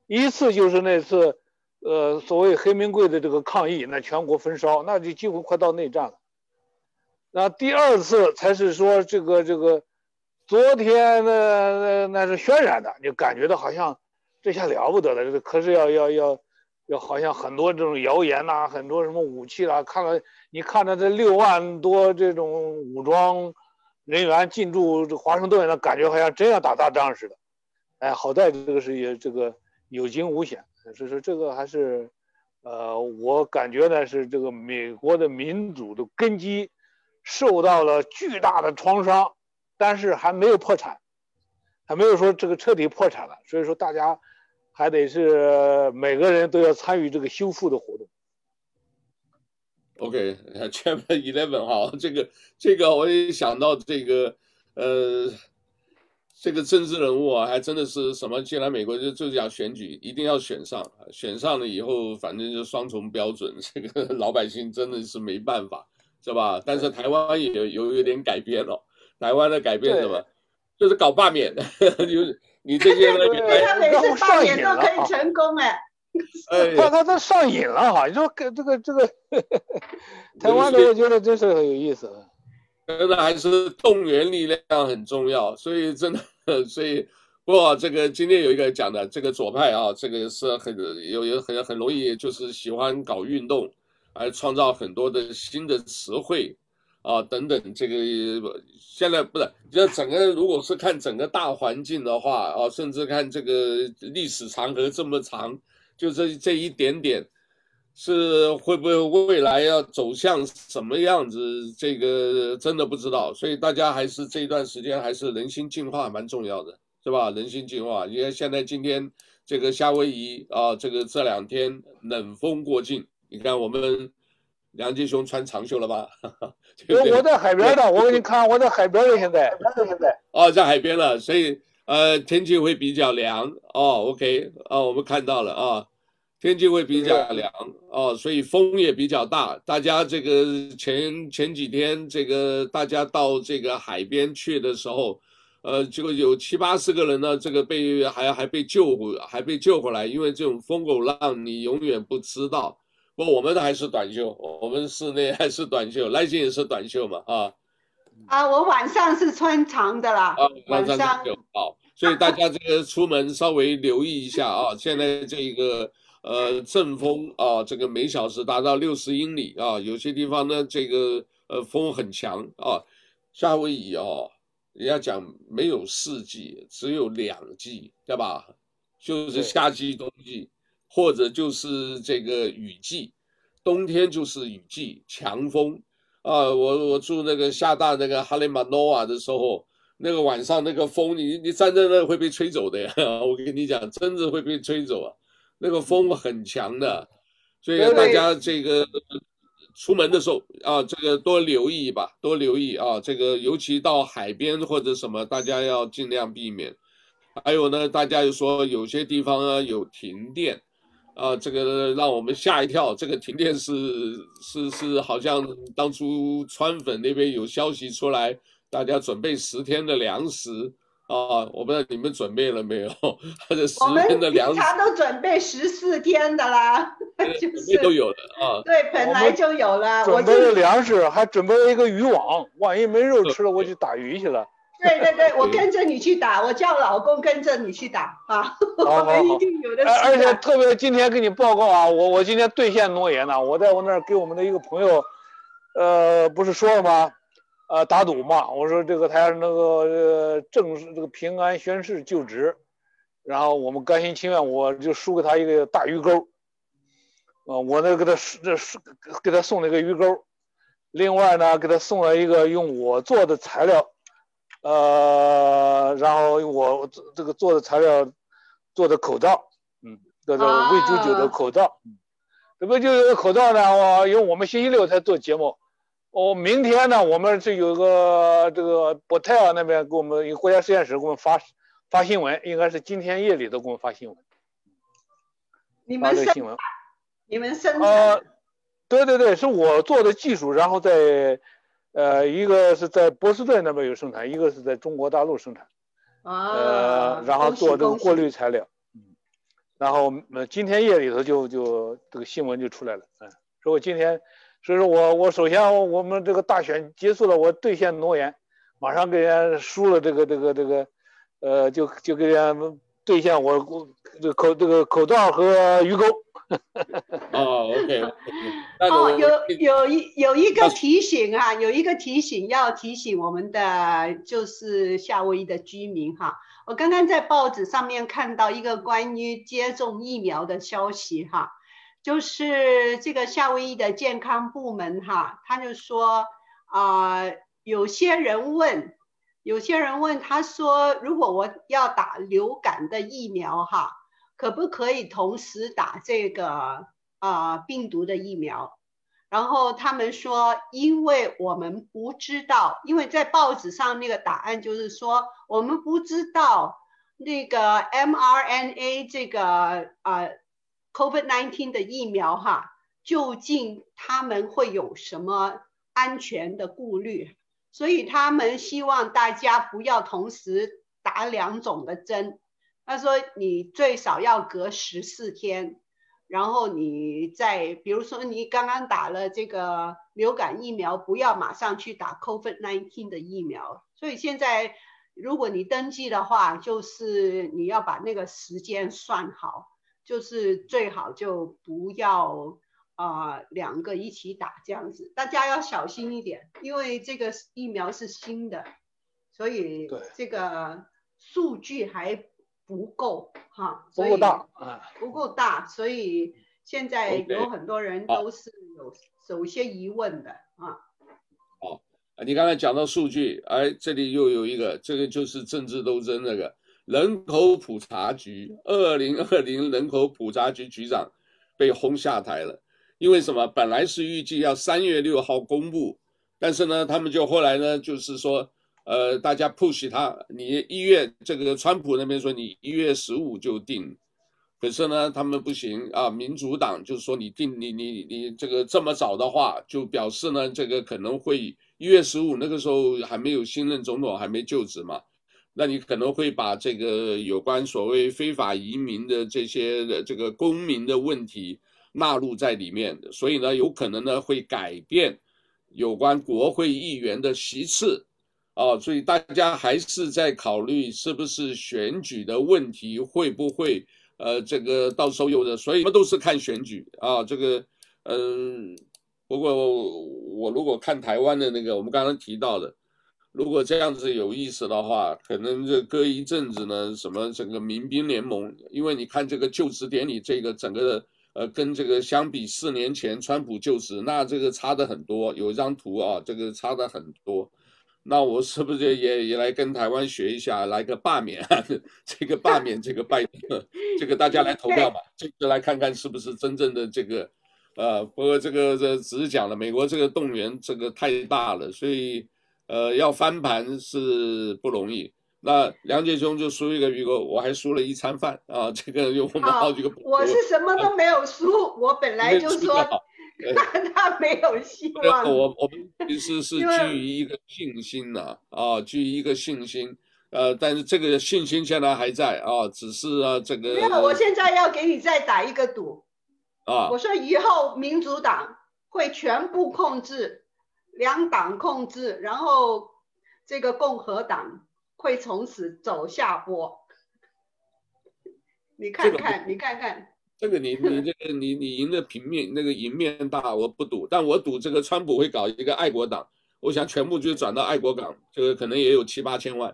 C: 一次就是那次，呃，所谓黑名贵的这个抗议，那全国焚烧，那就几乎快到内战了。那第二次才是说这个这个，昨天那那那是渲染的，就感觉到好像这下了不得了，这可是要要要要好像很多这种谣言呐、很多什么武器啦、看了你看着这六万多这种武装人员进驻华盛顿，那感觉好像真要打大仗似的。哎，好在这个是也这个有惊无险，所以说这个还是呃，我感觉呢是这个美国的民主的根基。受到了巨大的创伤，但是还没有破产，还没有说这个彻底破产了。所以说大家还得是每个人都要参与这个修复的活动。
A: OK，Chapter *laughs* Eleven 哈，这个这个我也想到这个呃，这个政治人物啊，还真的是什么？进来美国就就讲选举，一定要选上，选上了以后，反正就双重标准，这个老百姓真的是没办法。是吧？但是台湾也有有有点改变了。台湾的改变什么？就是搞罢免，*laughs* 就是你这些 *laughs* 人，
B: 他每次罢免都可以成功哎。*laughs*
C: 哎，他他他上瘾了哈！你说跟这个这个，*laughs* 台湾的我觉得真是很有意思。
A: 真的还是动员力量很重要，所以真的，所以不过这个今天有一个讲的，这个左派啊，这个是很有有很很容易，就是喜欢搞运动，而创造很多的新的词汇啊等等。这个现在不是，就整个如果是看整个大环境的话啊，甚至看这个历史长河这么长，就这这一点点，是会不会未来要走向什么样子？这个真的不知道。所以大家还是这一段时间还是人心净化蛮重要的。是吧？人心净化，因为现在今天这个夏威夷啊，这个这两天冷风过境，你看我们梁继雄穿长袖了吧？*laughs*
C: 对对我我在海边呢，我给你看，我在海边呢，现在。
A: 现在。哦，在海边了，所以呃天气会比较凉哦。OK，哦，我们看到了啊，天气会比较凉哦，所以风也比较大。大家这个前前几天这个大家到这个海边去的时候。呃，这个有七八十个人呢，这个被还还被救回，还被救回来，因为这种风狗浪你永远不知道。不过我们还是短袖，我们室内还是短袖，来信也是短袖嘛，啊。
B: 啊，我晚上是穿长的啦。啊，晚上
A: 就好，所以大家这个出门稍微留意一下啊。现在这个呃阵风啊，这个每小时达到六十英里啊，有些地方呢这个呃风很强啊，夏威夷哦。人家讲没有四季，只有两季，对吧？就是夏季、冬季，或者就是这个雨季。冬天就是雨季，强风啊！我我住那个厦大那个哈雷马诺瓦的时候，那个晚上那个风，你你站在那会被吹走的呀！*laughs* 我跟你讲，真的会被吹走啊！那个风很强的，所以大家这个。出门的时候啊，这个多留意吧，多留意啊，这个尤其到海边或者什么，大家要尽量避免。还有呢，大家又说有些地方啊有停电，啊，这个让我们吓一跳。这个停电是是是，好像当初川粉那边有消息出来，大家准备十天的粮食。啊，我不知道你们准备了没有？或者十天的粮食，
B: 他都准备十四天的啦，*laughs* 就是
A: 都有的啊。
B: 对，本来就有了。
C: 准备了粮食，还准备了一个渔网，万一没肉吃了，我就打鱼去了。
B: 对对对，我跟着你去打，*laughs* 我叫老公跟着你去打啊。我们一定有的。
C: 而且特别今天给你报告啊，我我今天兑现诺言呢，我在我那儿给我们的一个朋友，呃，不是说了吗？呃，打赌嘛，我说这个他要是那个呃正式这个平安宣誓就职，然后我们甘心情愿，我就输给他一个大鱼钩，呃，我呢给他这是给他送了一个鱼钩，另外呢给他送了一个用我做的材料，呃，然后我这个做的材料做的口罩，嗯，叫做魏九九的口罩，这魏九九的口罩呢，我因为我们星期六才做节目。哦，明天呢，我们是有个这个博泰尔那边给我们一个国家实验室给我们发发新闻，应该是今天夜里都给我们发新闻。
B: 你们生产？你们生产？
C: 呃，对对对，是我做的技术，然后在呃一个是在波士顿那边有生产，一个是在中国大陆生产。
B: 啊。
C: 呃，然后做这个过滤材料。嗯。然后呃，今天夜里头就就这个新闻就出来了，嗯，所以我今天。所以说我我首先我们这个大选结束了，我兑现诺言，马上给人家输了这个这个这个，呃，就就给人家兑现我我这个口这个口罩和鱼钩。*laughs*
A: 哦，OK。
B: 哦，有有一有一个提醒啊，有一个提醒要提醒我们的就是夏威夷的居民哈，我刚刚在报纸上面看到一个关于接种疫苗的消息哈。就是这个夏威夷的健康部门哈，他就说啊、呃，有些人问，有些人问他说，如果我要打流感的疫苗哈，可不可以同时打这个啊、病毒的疫苗？然后他们说，因为我们不知道，因为在报纸上那个答案就是说，我们不知道那个 mRNA 这个啊。COVID-19 的疫苗哈，究竟他们会有什么安全的顾虑？所以他们希望大家不要同时打两种的针。他说你最少要隔十四天，然后你再比如说你刚刚打了这个流感疫苗，不要马上去打 COVID-19 的疫苗。所以现在如果你登记的话，就是你要把那个时间算好，就是最好就不要啊、呃、两个一起打这样子。大家要小心一点，因为这个疫苗是新的，所以这个数据还不够哈，
C: 不够大
B: 啊，不够大，所以现在有很多人都是有有些疑问的啊。
A: 好你刚才讲到数据，哎，这里又有一个，这个就是政治斗争那个人口普查局，二零二零人口普查局局长被轰下台了。因为什么？本来是预计要三月六号公布，但是呢，他们就后来呢，就是说，呃，大家 push 他，你一月这个川普那边说你一月十五就定，可是呢，他们不行啊，民主党就是说你定你你你这个这么早的话，就表示呢，这个可能会。一月十五那个时候还没有新任总统，还没就职嘛，那你可能会把这个有关所谓非法移民的这些的这个公民的问题纳入在里面，所以呢，有可能呢会改变有关国会议员的席次，啊，所以大家还是在考虑是不是选举的问题会不会呃这个到时候有的，所以我们都是看选举啊，这个嗯。不过我如果看台湾的那个，我们刚刚提到的，如果这样子有意思的话，可能这隔一阵子呢，什么整个民兵联盟，因为你看这个就职典礼，这个整个的呃，跟这个相比四年前川普就职，那这个差的很多。有一张图啊，这个差的很多。那我是不是也也来跟台湾学一下，来个罢免啊？*laughs* 这个罢免这个拜 *laughs* 登，这个大家来投票嘛，这个来看看是不是真正的这个。呃，不过这个这只是讲了，美国这个动员这个太大了，所以呃要翻盘是不容易。那梁杰兄就输一个鱼钩，我还输了一餐饭啊，这个有我们好几个。
B: 我是什么都没有输，啊、我本来就说 *laughs* 他没有希望。
A: 我我们其实是基于一个信心呐，啊，基于一个信心，呃，但是这个信心现在还在啊，只是啊这个。
B: 没有，我现在要给你再打一个赌。
A: 啊！
B: 我说以后民主党会全部控制，两党控制，然后这个共和党会从此走下坡。*laughs* 你看看，这个、你看看，
A: 这个你你这个你你赢的平面那个赢面大，我不赌，但我赌这个川普会搞一个爱国党，我想全部就转到爱国党，这个可能也有七八千万，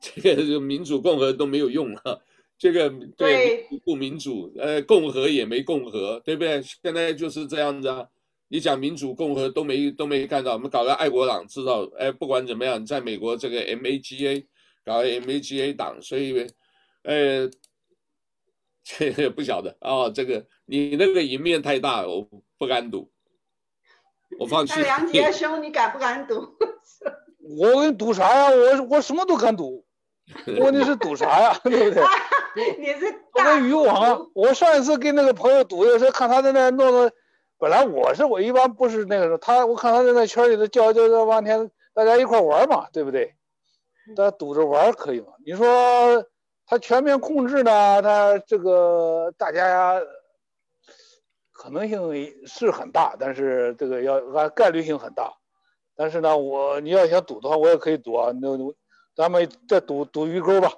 A: 这个就民主共和都没有用了。这个对不民主，呃，共和也没共和，对不对？现在就是这样子啊。你讲民主共和都没都没看到，我们搞个爱国党，知道？哎，不管怎么样，在美国这个 MAGA 搞 MAGA 党，所以，呃，这个不晓得啊、哦。这个你那个赢面太大，我不敢赌，我放弃。
B: 梁杰兄，你敢不敢赌？*laughs*
C: 我跟你赌啥呀？我我什么都敢赌。*laughs* 问题是赌啥呀？对不对？*laughs*
B: 你是
C: 我跟渔王，我上一次跟那个朋友赌的时候，看他在那弄的，本来我是我一般不是那个时候，他我看他在那圈里头叫叫叫半天，大家一块玩嘛，对不对？大家赌着玩可以嘛？你说他全面控制呢，他这个大家，可能性是很大，但是这个要按概率性很大。但是呢，我你要想赌的话，我也可以赌啊，那咱们再赌赌鱼钩吧。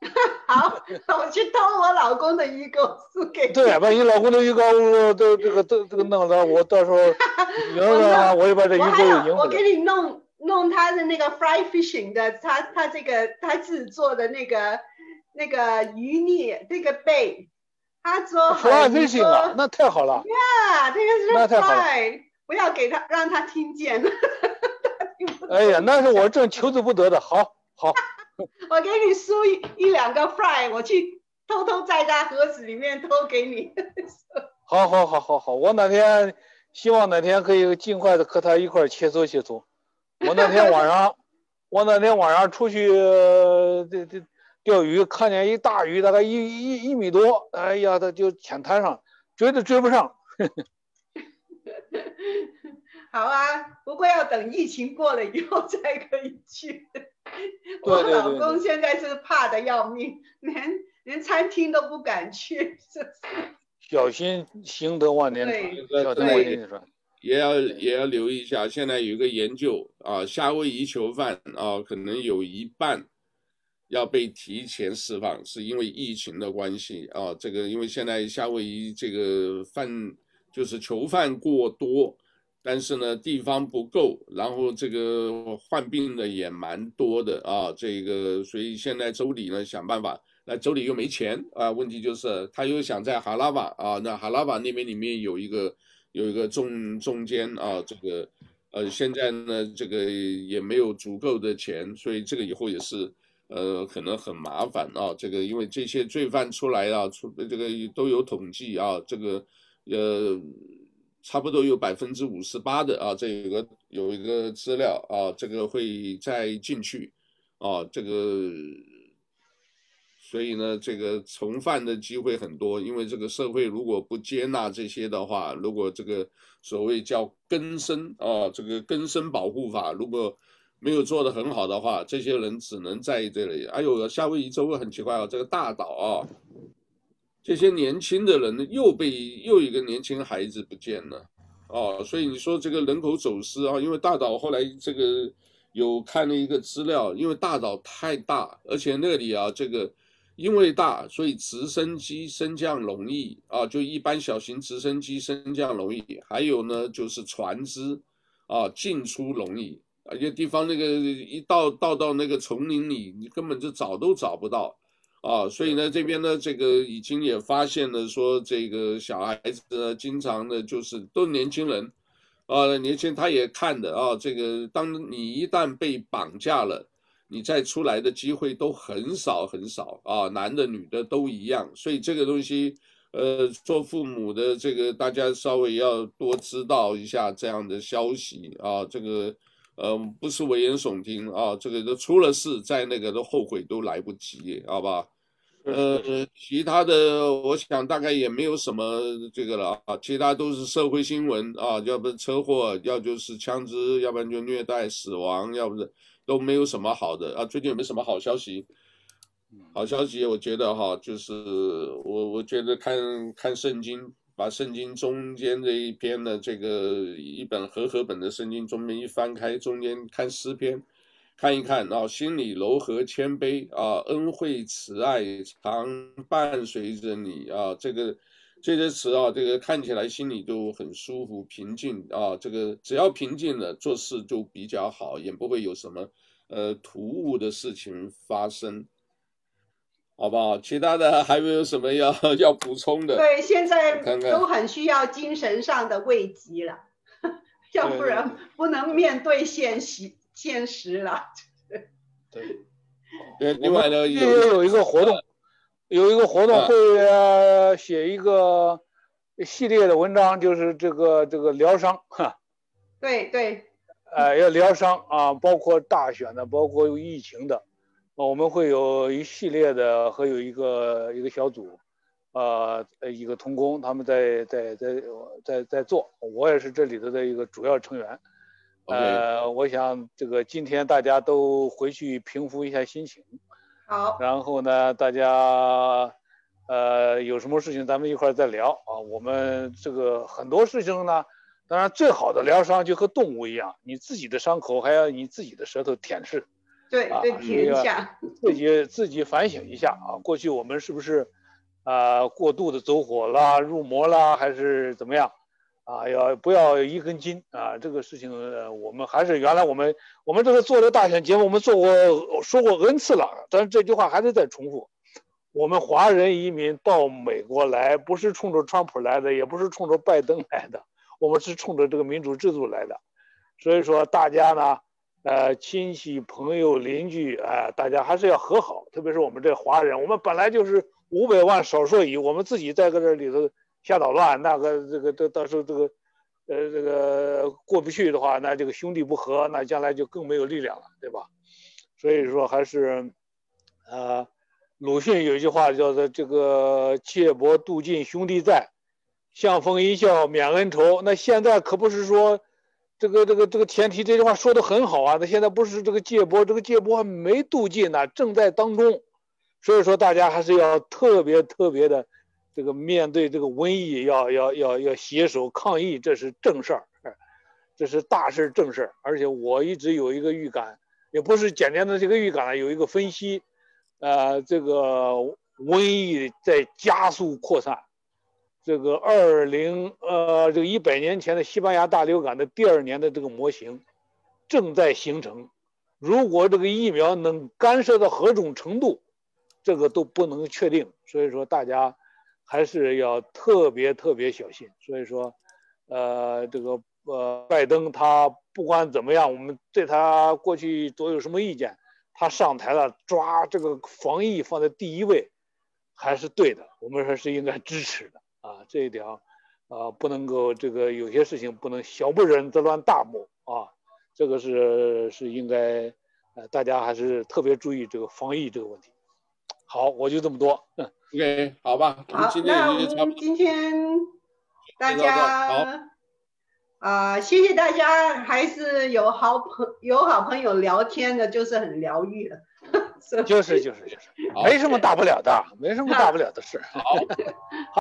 C: *laughs*
B: 好，我去偷我老公的鱼钩输给你。
C: 对，把你老公的鱼钩都这个都这个弄了，我到时候赢了，*laughs* 我就把这鱼钩赢回来。
B: 我给你弄弄他的那个 fly fishing 的，他他这个他自己做的那个那个鱼饵这个贝，他做
C: fly fishing 啊，那太好了。
B: 呀，这个是 fly，不要给他让他听见。*laughs*
C: 哎呀，那是我正求之不得的，好。好，
B: 我给你输一一两个 fry，我去偷偷在他盒子里面偷给你。*laughs*
C: 好，好，好，好，好，我哪天希望哪天可以尽快的和他一块切磋切磋。我那天晚上，我那天晚上出去这这钓鱼，看见一大鱼，大概一一一米多，哎呀，他就浅滩上，追都追不上。*laughs*
B: 好啊，不过要等疫情过了以后才可以去。*laughs* 我老公现在是怕的要命，连连餐厅都不敢去，是是？*laughs*
C: 小心行得万年船，小心万年船。
A: 也要也要留意一下，现在有一个研究啊，夏威夷囚犯啊，可能有一半要被提前释放，是因为疫情的关系啊。这个因为现在夏威夷这个犯就是囚犯过多，但是呢地方不够，然后这个患病的也蛮多的啊。这个所以现在州里呢想办法，那州里又没钱啊。问题就是他又想在哈拉瓦啊，那哈拉瓦那边里面有一个有一个中中间啊，这个呃现在呢这个也没有足够的钱，所以这个以后也是。呃，可能很麻烦啊，这个因为这些罪犯出来啊，出这个都有统计啊，这个呃，差不多有百分之五十八的啊，这有个有一个资料啊，这个会再进去啊，这个，所以呢，这个从犯的机会很多，因为这个社会如果不接纳这些的话，如果这个所谓叫根生啊，这个根生保护法如果。没有做得很好的话，这些人只能在这里。哎呦，夏威夷州很奇怪哦，这个大岛啊，这些年轻的人又被又一个年轻孩子不见了哦，所以你说这个人口走失啊，因为大岛后来这个有看了一个资料，因为大岛太大，而且那里啊这个因为大，所以直升机升降容易啊，就一般小型直升机升降容易，还有呢就是船只啊进出容易。有些地方那个一到到到那个丛林里，你根本就找都找不到，啊，所以呢这边呢这个已经也发现了说这个小孩子呢经常的就是都年轻人，啊年轻他也看的啊，这个当你一旦被绑架了，你再出来的机会都很少很少啊，男的女的都一样，所以这个东西呃做父母的这个大家稍微要多知道一下这样的消息啊，这个。呃，不是危言耸听啊，这个都出了事，在那个都后悔都来不及，好吧？呃，其他的我想大概也没有什么这个了啊，其他都是社会新闻啊，要不是车祸，要就是枪支，要不然就虐待、死亡，要不是都没有什么好的啊。最近有没有什么好消息？好消息，我觉得哈，就是我我觉得看看圣经。把圣经中间这一篇的这个一本和合本的圣经中间一翻开，中间看诗篇，看一看啊，心里柔和谦卑啊，恩惠慈爱常伴随着你啊，这个这些词啊，这个看起来心里都很舒服平静啊，这个只要平静了，做事就比较好，也不会有什么呃突兀的事情发生。好不好？其他的还没有什么要 *laughs* 要补充的？
B: 对，现在都很需要精神上的慰藉了，看 *laughs* 看要不然不能面对现实现实了。
C: 对，对，另外呢，也有一个活动，有一个活动会写一个系列的文章，就是这个这个疗伤哈。
B: 对对。
C: 呃，要疗伤啊，包括大选的，包括有疫情的。我们会有一系列的和有一个一个小组，呃，一个童工，他们在在在在在做，我也是这里头的一个主要成员。呃，Okay. 我想这个今天大家都回去平复一下心情。
B: 好。
C: 然后呢，大家呃有什么事情咱们一块儿再聊啊。我们这个很多事情呢，当然最好的疗伤就和动物一样，你自己的伤口还要你自己的舌头舔舐。
B: 对对，停一下，
C: 自己自己反省一下啊，过去我们是不是啊、呃、过度的走火啦、入魔啦，还是怎么样啊？要不要一根筋啊？这个事情我们还是原来我们我们这个做的大选节目，我们做过说过 N 次了，但是这句话还是在重复。我们华人移民到美国来，不是冲着川普来的，也不是冲着拜登来的，我们是冲着这个民主制度来的。所以说大家呢。呃，亲戚、朋友、邻居，啊、呃，大家还是要和好。特别是我们这华人，我们本来就是五百万少数裔，我们自己在个这里头瞎捣乱，那个这个这到时候这个，呃，这个过不去的话，那这个兄弟不和，那将来就更没有力量了，对吧？所以说还是，呃，鲁迅有一句话叫做“这个切薄度尽兄弟在，相逢一笑泯恩仇”。那现在可不是说。这个这个这个前提，这句话说的很好啊。那现在不是这个芥薄，这个芥薄还没度尽呢，正在当中。所以说，大家还是要特别特别的，这个面对这个瘟疫，要要要要携手抗疫，这是正事儿，这是大事正事儿。而且我一直有一个预感，也不是简单的这个预感了，有一个分析。呃，这个瘟疫在加速扩散。这个二零呃，这个一百年前的西班牙大流感的第二年的这个模型正在形成。如果这个疫苗能干涉到何种程度，这个都不能确定。所以说，大家还是要特别特别小心。所以说，呃，这个呃，拜登他不管怎么样，我们对他过去都有什么意见，他上台了，抓这个防疫放在第一位，还是对的。我们说是应该支持的。啊，这一点啊，啊，不能够这个有些事情不能小不忍则乱大谋啊，这个是是应该，呃，大家还是特别注意这个防疫这个问题。好，我就这么多。嗯
A: ，OK，好吧。
B: 好，那我们今天大家好啊，谢谢大家，还是有好朋有好朋友聊天的，就是很疗愈的。*laughs*
C: 就是就是就是，没什么大不了的，没什么大不了的事。
A: 好。*laughs*